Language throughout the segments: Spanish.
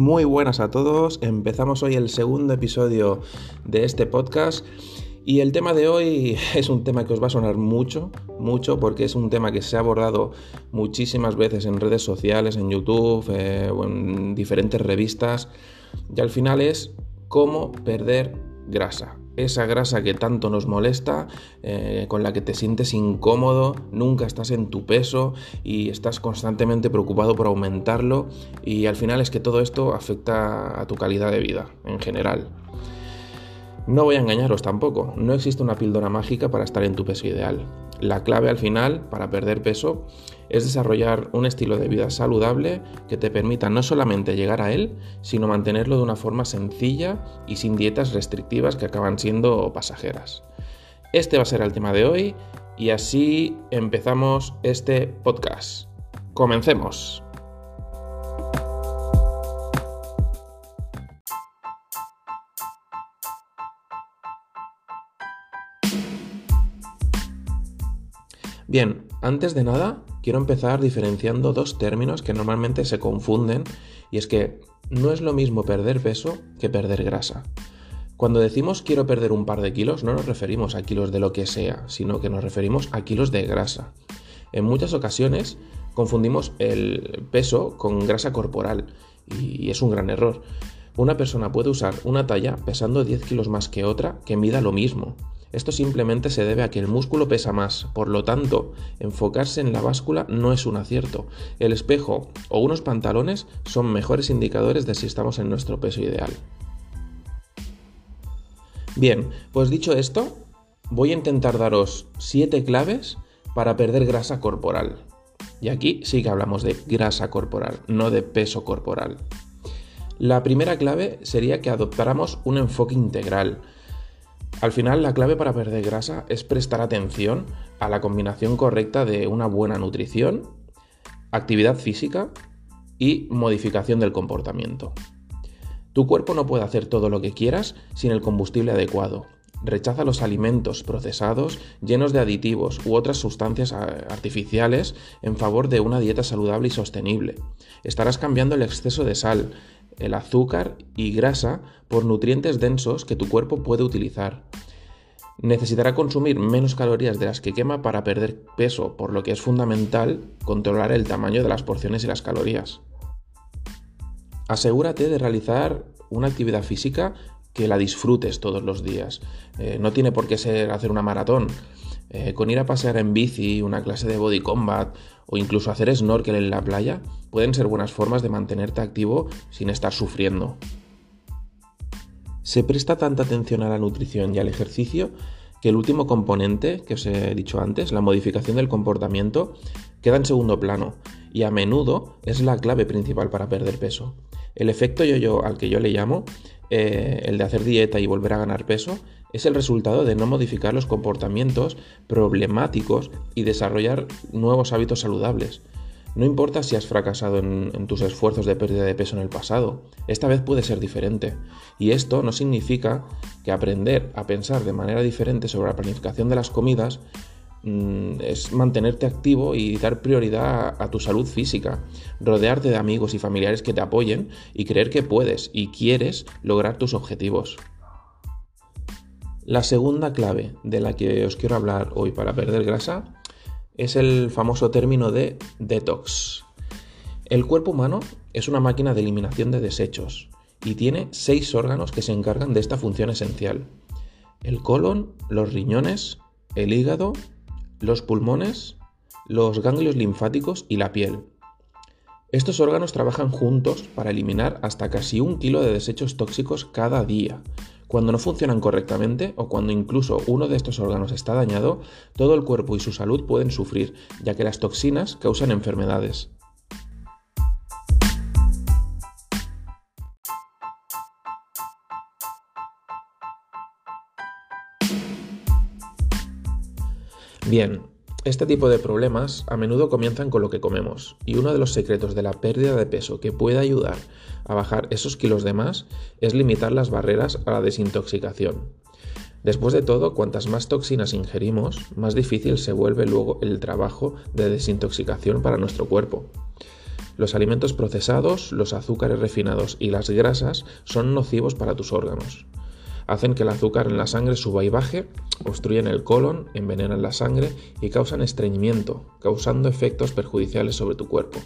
Muy buenas a todos. Empezamos hoy el segundo episodio de este podcast. Y el tema de hoy es un tema que os va a sonar mucho, mucho, porque es un tema que se ha abordado muchísimas veces en redes sociales, en YouTube eh, o en diferentes revistas. Y al final es cómo perder grasa esa grasa que tanto nos molesta, eh, con la que te sientes incómodo, nunca estás en tu peso y estás constantemente preocupado por aumentarlo y al final es que todo esto afecta a tu calidad de vida en general. No voy a engañaros tampoco, no existe una píldora mágica para estar en tu peso ideal. La clave al final para perder peso es desarrollar un estilo de vida saludable que te permita no solamente llegar a él, sino mantenerlo de una forma sencilla y sin dietas restrictivas que acaban siendo pasajeras. Este va a ser el tema de hoy y así empezamos este podcast. Comencemos. Bien, antes de nada, quiero empezar diferenciando dos términos que normalmente se confunden y es que no es lo mismo perder peso que perder grasa. Cuando decimos quiero perder un par de kilos, no nos referimos a kilos de lo que sea, sino que nos referimos a kilos de grasa. En muchas ocasiones confundimos el peso con grasa corporal y es un gran error. Una persona puede usar una talla pesando 10 kilos más que otra que mida lo mismo. Esto simplemente se debe a que el músculo pesa más, por lo tanto, enfocarse en la báscula no es un acierto. El espejo o unos pantalones son mejores indicadores de si estamos en nuestro peso ideal. Bien, pues dicho esto, voy a intentar daros 7 claves para perder grasa corporal. Y aquí sí que hablamos de grasa corporal, no de peso corporal. La primera clave sería que adoptáramos un enfoque integral. Al final, la clave para perder grasa es prestar atención a la combinación correcta de una buena nutrición, actividad física y modificación del comportamiento. Tu cuerpo no puede hacer todo lo que quieras sin el combustible adecuado. Rechaza los alimentos procesados llenos de aditivos u otras sustancias artificiales en favor de una dieta saludable y sostenible. Estarás cambiando el exceso de sal, el azúcar y grasa por nutrientes densos que tu cuerpo puede utilizar. Necesitará consumir menos calorías de las que quema para perder peso, por lo que es fundamental controlar el tamaño de las porciones y las calorías. Asegúrate de realizar una actividad física que la disfrutes todos los días. Eh, no tiene por qué ser hacer una maratón. Eh, con ir a pasear en bici, una clase de body combat o incluso hacer snorkel en la playa pueden ser buenas formas de mantenerte activo sin estar sufriendo. Se presta tanta atención a la nutrición y al ejercicio que el último componente que os he dicho antes, la modificación del comportamiento, queda en segundo plano y a menudo es la clave principal para perder peso. El efecto yo-yo al que yo le llamo, eh, el de hacer dieta y volver a ganar peso, es el resultado de no modificar los comportamientos problemáticos y desarrollar nuevos hábitos saludables. No importa si has fracasado en, tus esfuerzos de pérdida de peso en el pasado, esta vez puede ser diferente. Y esto no significa que aprender a pensar de manera diferente sobre la planificación de las comidas es mantenerte activo y dar prioridad a, tu salud física, rodearte de amigos y familiares que te apoyen y creer que puedes y quieres lograr tus objetivos. La segunda clave de la que os quiero hablar hoy para perder grasa es el famoso término de detox. El cuerpo humano es una máquina de eliminación de desechos y tiene seis órganos que se encargan de esta función esencial. El colon, los riñones, el hígado, los pulmones, los ganglios linfáticos y la piel. Estos órganos trabajan juntos para eliminar hasta casi un kilo de desechos tóxicos cada día, cuando no funcionan correctamente o cuando incluso uno de estos órganos está dañado, todo el cuerpo y su salud pueden sufrir, ya que las toxinas causan enfermedades. Bien, este tipo de problemas a menudo comienzan con lo que comemos, y uno de los secretos de la pérdida de peso que puede ayudar a bajar esos kilos de más es limitar las barreras a la desintoxicación. Después de todo, cuantas más toxinas ingerimos, más difícil se vuelve luego el trabajo de desintoxicación para nuestro cuerpo. Los alimentos procesados, los azúcares refinados y las grasas son nocivos para tus órganos. Hacen que el azúcar en la sangre suba y baje, obstruyen el colon, envenenan la sangre y causan estreñimiento, causando efectos perjudiciales sobre tu cuerpo.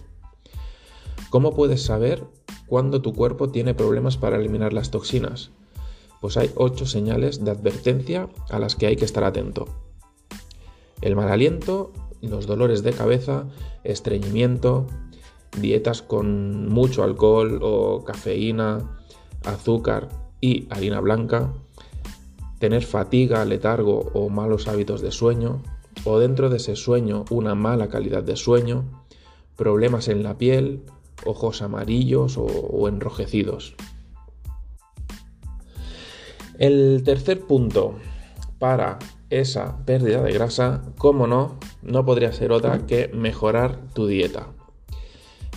¿Cómo puedes saber cuándo tu cuerpo tiene problemas para eliminar las toxinas? Pues hay ocho señales de advertencia a las que hay que estar atento. El mal aliento, los dolores de cabeza, estreñimiento, dietas con mucho alcohol o cafeína, azúcar y harina blanca, tener fatiga, letargo o malos hábitos de sueño, o dentro de ese sueño una mala calidad de sueño, problemas en la piel, ojos amarillos o, enrojecidos. El tercer punto para esa pérdida de grasa, como no, no podría ser otra que mejorar tu dieta.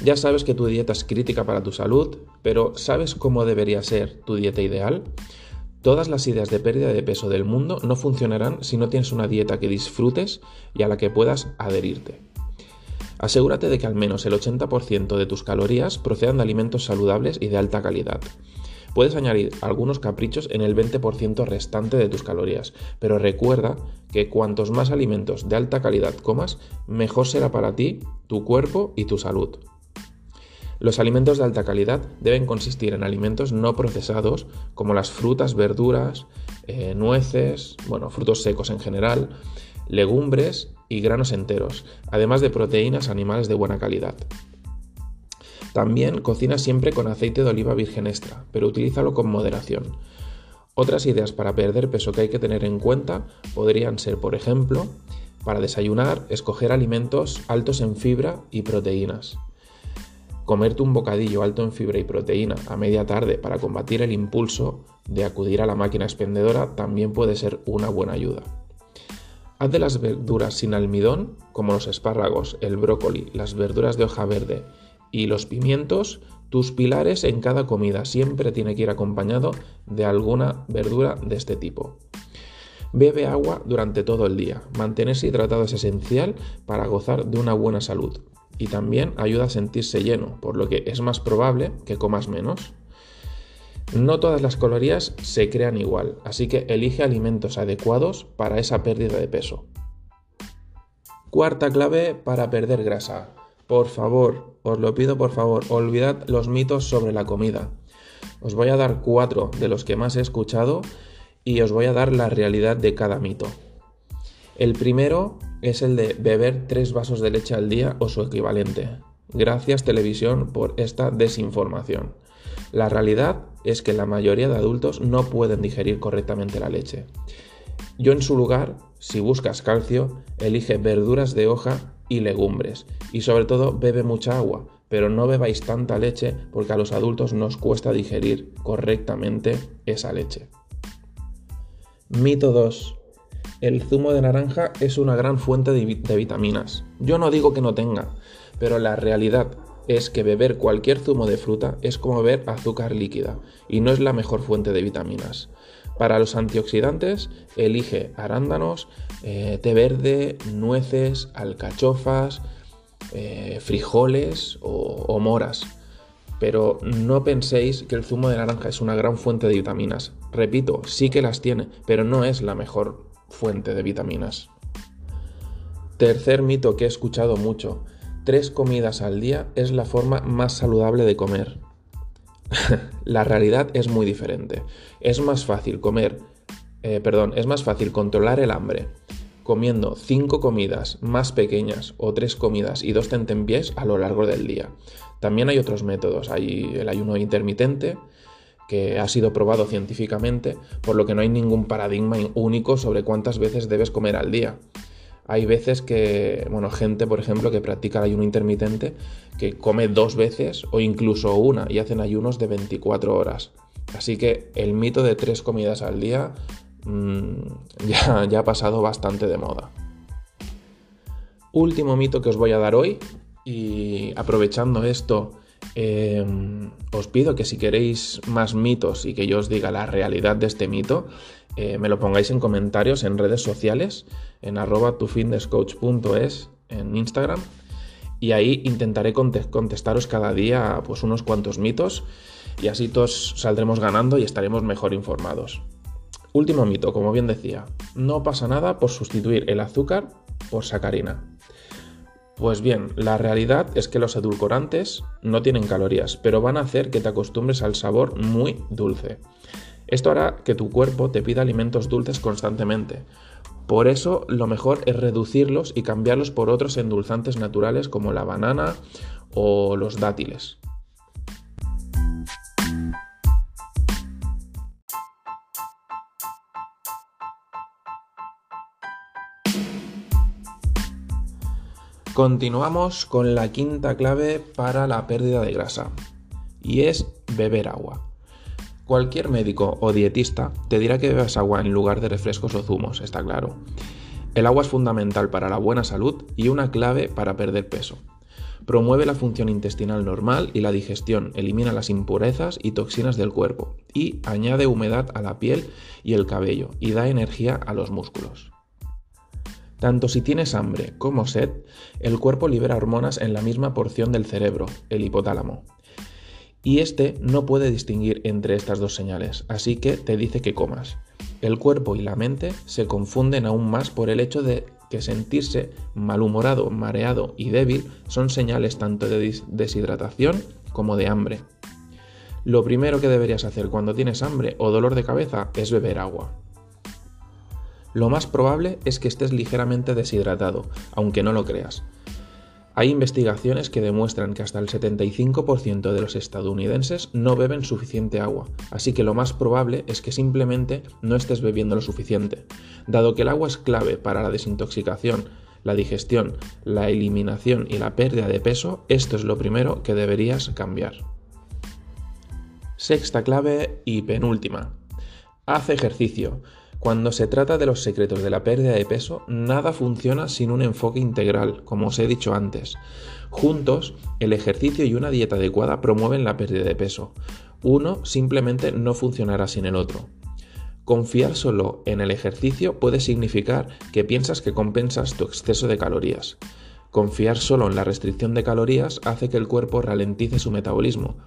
Ya sabes que tu dieta es crítica para tu salud, pero ¿sabes cómo debería ser tu dieta ideal? Todas las ideas de pérdida de peso del mundo no funcionarán si no tienes una dieta que disfrutes y a la que puedas adherirte. Asegúrate de que al menos el 80% de tus calorías procedan de alimentos saludables y de alta calidad. Puedes añadir algunos caprichos en el 20% restante de tus calorías, pero recuerda que cuantos más alimentos de alta calidad comas, mejor será para ti, tu cuerpo y tu salud. Los alimentos de alta calidad deben consistir en alimentos no procesados como las frutas, verduras, eh, nueces, bueno, frutos secos en general, legumbres y granos enteros, además de proteínas animales de buena calidad. También cocina siempre con aceite de oliva virgen extra, pero utilízalo con moderación. Otras ideas para perder peso que hay que tener en cuenta podrían ser, por ejemplo, para desayunar, escoger alimentos altos en fibra y proteínas. Comerte un bocadillo alto en fibra y proteína a media tarde para combatir el impulso de acudir a la máquina expendedora también puede ser una buena ayuda. Haz de las verduras sin almidón, como los espárragos, el brócoli, las verduras de hoja verde y los pimientos, tus pilares en cada comida siempre tiene que ir acompañado de alguna verdura de este tipo. Bebe agua durante todo el día. Mantenerse hidratado es esencial para gozar de una buena salud y también ayuda a sentirse lleno, por lo que es más probable que comas menos. No todas las calorías se crean igual, así que elige alimentos adecuados para esa pérdida de peso. Cuarta clave para perder grasa. Por favor, os lo pido por favor, olvidad los mitos sobre la comida. Os voy a dar cuatro de los que más he escuchado y os voy a dar la realidad de cada mito. El primero es el de beber tres vasos de leche al día o su equivalente. Gracias televisión por esta desinformación. La realidad es que la mayoría de adultos no pueden digerir correctamente la leche. Yo en su lugar, si buscas calcio, elige verduras de hoja y legumbres. Y sobre todo bebe mucha agua, pero no bebáis tanta leche porque a los adultos nos cuesta digerir correctamente esa leche. Mito 2. El zumo de naranja es una gran fuente de, vitaminas. Yo no digo que no tenga, pero la realidad es que beber cualquier zumo de fruta es como beber azúcar líquida y no es la mejor fuente de vitaminas. Para los antioxidantes, elige arándanos, eh, té verde, nueces, alcachofas, eh, frijoles o, o moras. Pero no penséis que el zumo de naranja es una gran fuente de vitaminas. Repito, sí que las tiene, pero no es la mejor fuente de vitaminas. Tercer mito que he escuchado mucho. Tres comidas al día es la forma más saludable de comer. la realidad es muy diferente. Es más fácil comer, eh, perdón, es más fácil controlar el hambre comiendo cinco comidas más pequeñas o tres comidas y dos tentempiés a lo largo del día. También hay otros métodos. Hay el ayuno intermitente, que ha sido probado científicamente, por lo que no hay ningún paradigma único sobre cuántas veces debes comer al día. Hay veces que, bueno, gente, por ejemplo, que practica el ayuno intermitente, que come dos veces o incluso una y hacen ayunos de 24 horas. Así que el mito de tres comidas al día mm, ya, ya ha pasado bastante de moda. Último mito que os voy a dar hoy y aprovechando esto, em, os pido que si queréis más mitos y que yo os diga la realidad de este mito, eh, me lo pongáis en comentarios en redes sociales, en arroba en Instagram. Y ahí intentaré contestaros cada día pues unos cuantos mitos y así todos saldremos ganando y estaremos mejor informados. Último mito, como bien decía, no pasa nada por sustituir el azúcar por sacarina. Pues bien, la realidad es que los edulcorantes no tienen calorías, pero van a hacer que te acostumbres al sabor muy dulce. Esto hará que tu cuerpo te pida alimentos dulces constantemente. Por eso lo mejor es reducirlos y cambiarlos por otros endulzantes naturales como la banana o los dátiles. Continuamos con la quinta clave para la pérdida de grasa y es beber agua. Cualquier médico o dietista te dirá que bebas agua en lugar de refrescos o zumos, está claro. El agua es fundamental para la buena salud y una clave para perder peso. Promueve la función intestinal normal y la digestión, elimina las impurezas y toxinas del cuerpo y añade humedad a la piel y el cabello y da energía a los músculos. Tanto si tienes hambre como sed, el cuerpo libera hormonas en la misma porción del cerebro, el hipotálamo. Y este no puede distinguir entre estas dos señales, así que te dice que comas. El cuerpo y la mente se confunden aún más por el hecho de que sentirse malhumorado, mareado y débil son señales tanto de deshidratación como de hambre. Lo primero que deberías hacer cuando tienes hambre o dolor de cabeza es beber agua. Lo más probable es que estés ligeramente deshidratado, aunque no lo creas. Hay investigaciones que demuestran que hasta el 75% de los estadounidenses no beben suficiente agua, así que lo más probable es que simplemente no estés bebiendo lo suficiente. Dado que el agua es clave para la desintoxicación, la digestión, la eliminación y la pérdida de peso, esto es lo primero que deberías cambiar. Sexta clave y penúltima. Haz ejercicio. Cuando se trata de los secretos de la pérdida de peso, nada funciona sin un enfoque integral, como os he dicho antes. Juntos, el ejercicio y una dieta adecuada promueven la pérdida de peso. Uno simplemente no funcionará sin el otro. Confiar solo en el ejercicio puede significar que piensas que compensas tu exceso de calorías. Confiar solo en la restricción de calorías hace que el cuerpo ralentice su metabolismo,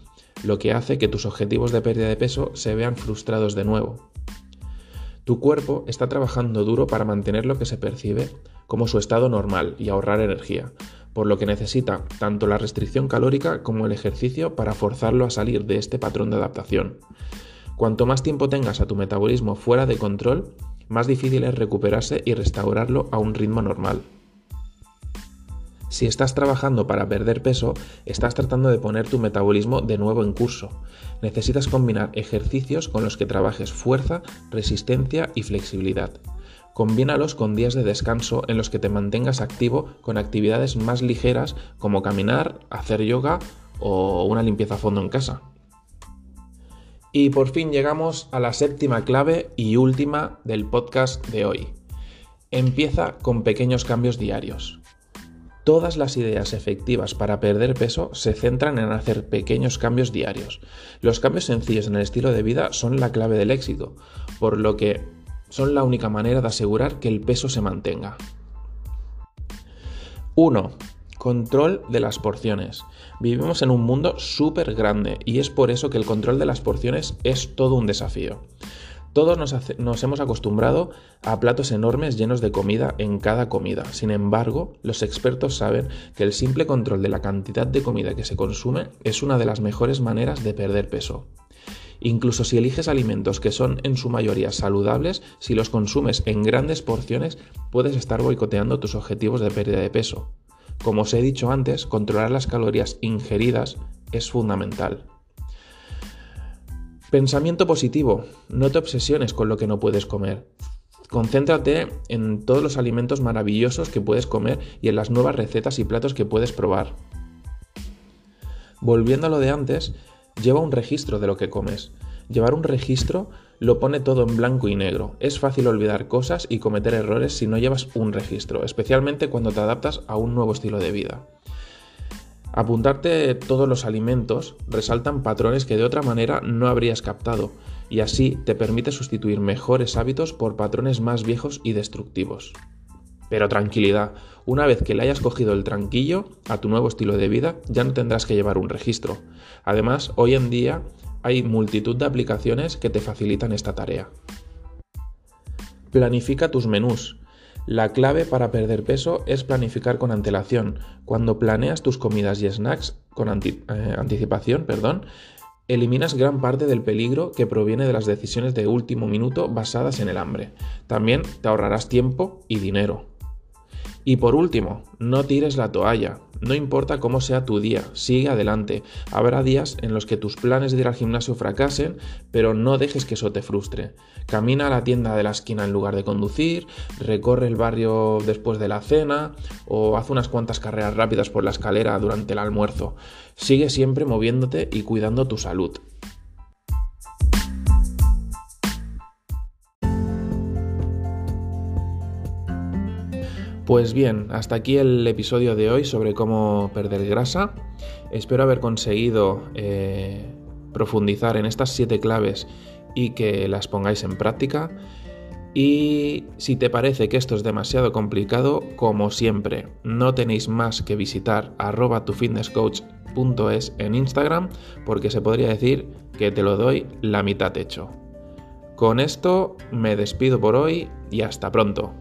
lo que hace que tus objetivos de pérdida de peso se vean frustrados de nuevo. Tu cuerpo está trabajando duro para mantener lo que se percibe como su estado normal y ahorrar energía, por lo que necesita tanto la restricción calórica como el ejercicio para forzarlo a salir de este patrón de adaptación. Cuanto más tiempo tengas a tu metabolismo fuera de control, más difícil es recuperarse y restaurarlo a un ritmo normal. Si estás trabajando para perder peso, estás tratando de poner tu metabolismo de nuevo en curso. Necesitas combinar ejercicios con los que trabajes fuerza, resistencia y flexibilidad. Combínalos con días de descanso en los que te mantengas activo con actividades más ligeras como caminar, hacer yoga o una limpieza a fondo en casa. Y por fin llegamos a la séptima clave y última del podcast de hoy. Empieza con pequeños cambios diarios. Todas las ideas efectivas para perder peso se centran en hacer pequeños cambios diarios. Los cambios sencillos en el estilo de vida son la clave del éxito, por lo que son la única manera de asegurar que el peso se mantenga. 1. Control de las porciones. Vivimos en un mundo súper grande y es por eso que el control de las porciones es todo un desafío. Todos nos, hemos acostumbrado a platos enormes llenos de comida en cada comida. Sin embargo, los expertos saben que el simple control de la cantidad de comida que se consume es una de las mejores maneras de perder peso. Incluso si eliges alimentos que son en su mayoría saludables, si los consumes en grandes porciones, puedes estar boicoteando tus objetivos de pérdida de peso. Como os he dicho antes, controlar las calorías ingeridas es fundamental. Pensamiento positivo. No te obsesiones con lo que no puedes comer. Concéntrate en todos los alimentos maravillosos que puedes comer y en las nuevas recetas y platos que puedes probar. Volviendo a lo de antes, lleva un registro de lo que comes. Llevar un registro lo pone todo en blanco y negro. Es fácil olvidar cosas y cometer errores si no llevas un registro, especialmente cuando te adaptas a un nuevo estilo de vida. Apuntarte todos los alimentos resaltan patrones que de otra manera no habrías captado y así te permite sustituir mejores hábitos por patrones más viejos y destructivos. Pero tranquilidad, una vez que le hayas cogido el tranquillo a tu nuevo estilo de vida, ya no tendrás que llevar un registro. Además, hoy en día hay multitud de aplicaciones que te facilitan esta tarea. Planifica tus menús. La clave para perder peso es planificar con antelación. Cuando planeas tus comidas y snacks con eh, anticipación, perdón, eliminas gran parte del peligro que proviene de las decisiones de último minuto basadas en el hambre. También te ahorrarás tiempo y dinero. Y por último, no tires la toalla. No importa cómo sea tu día, sigue adelante. Habrá días en los que tus planes de ir al gimnasio fracasen, pero no dejes que eso te frustre. Camina a la tienda de la esquina en lugar de conducir, recorre el barrio después de la cena o haz unas cuantas carreras rápidas por la escalera durante el almuerzo. Sigue siempre moviéndote y cuidando tu salud. Pues bien, hasta aquí el episodio de hoy sobre cómo perder grasa. Espero haber conseguido eh, profundizar en estas siete claves y que las pongáis en práctica. Y si te parece que esto es demasiado complicado, como siempre, no tenéis más que visitar arroba tufitnesscoach.es en Instagram porque se podría decir que te lo doy la mitad hecho. Con esto me despido por hoy y hasta pronto.